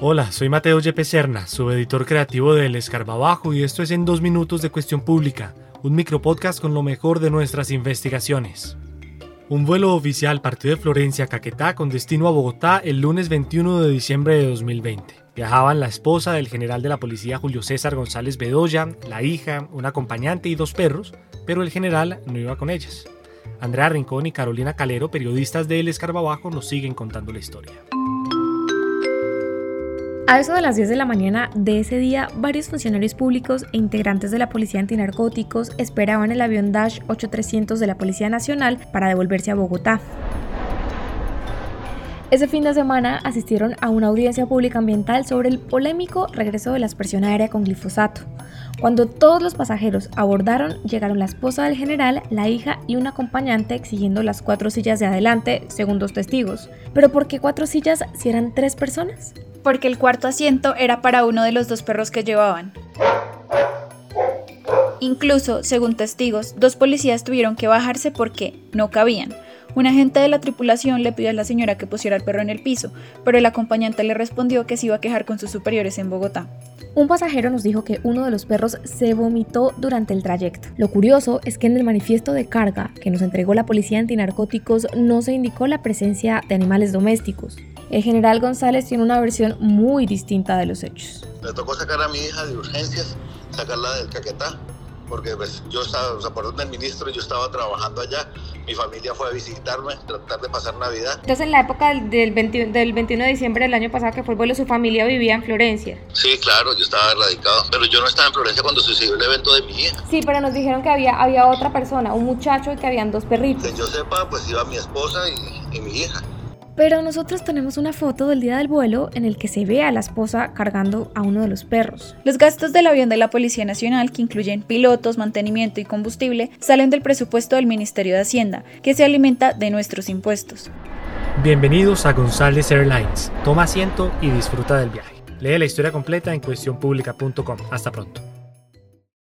Hola, soy Mateo Yepe Serna, subeditor creativo del Escarbabajo y esto es En Dos Minutos de Cuestión Pública, un micropodcast con lo mejor de nuestras investigaciones. Un vuelo oficial partió de Florencia a Caquetá con destino a Bogotá el lunes 21 de diciembre de 2020. Viajaban la esposa del general de la policía Julio César González Bedoya, la hija, un acompañante y dos perros, pero el general no iba con ellas. Andrea Rincón y Carolina Calero, periodistas de El Escarbabajo, nos siguen contando la historia. A eso de las 10 de la mañana de ese día, varios funcionarios públicos e integrantes de la Policía Antinarcóticos esperaban el avión Dash 8300 de la Policía Nacional para devolverse a Bogotá. Ese fin de semana asistieron a una audiencia pública ambiental sobre el polémico regreso de la aspersión aérea con glifosato. Cuando todos los pasajeros abordaron, llegaron la esposa del general, la hija y un acompañante exigiendo las cuatro sillas de adelante, según dos testigos. ¿Pero por qué cuatro sillas si eran tres personas? Porque el cuarto asiento era para uno de los dos perros que llevaban. Incluso, según testigos, dos policías tuvieron que bajarse porque no cabían. Un agente de la tripulación le pidió a la señora que pusiera el perro en el piso, pero el acompañante le respondió que se iba a quejar con sus superiores en Bogotá. Un pasajero nos dijo que uno de los perros se vomitó durante el trayecto. Lo curioso es que en el manifiesto de carga que nos entregó la policía antinarcóticos no se indicó la presencia de animales domésticos. El general González tiene una versión muy distinta de los hechos. Me tocó sacar a mi hija de urgencias, sacarla del Caquetá, porque pues, yo estaba, o sea, por donde el ministro, yo estaba trabajando allá, mi familia fue a visitarme, tratar de pasar Navidad. Entonces, en la época del, del, del 21 de diciembre del año pasado, que fue el vuelo, su familia vivía en Florencia. Sí, claro, yo estaba radicado, pero yo no estaba en Florencia cuando sucedió el evento de mi hija. Sí, pero nos dijeron que había, había otra persona, un muchacho y que habían dos perritos. Que yo sepa, pues iba mi esposa y, y mi hija. Pero nosotros tenemos una foto del día del vuelo en el que se ve a la esposa cargando a uno de los perros. Los gastos del avión de la Policía Nacional, que incluyen pilotos, mantenimiento y combustible, salen del presupuesto del Ministerio de Hacienda, que se alimenta de nuestros impuestos. Bienvenidos a González Airlines. Toma asiento y disfruta del viaje. Lee la historia completa en cuestionpublica.com. Hasta pronto.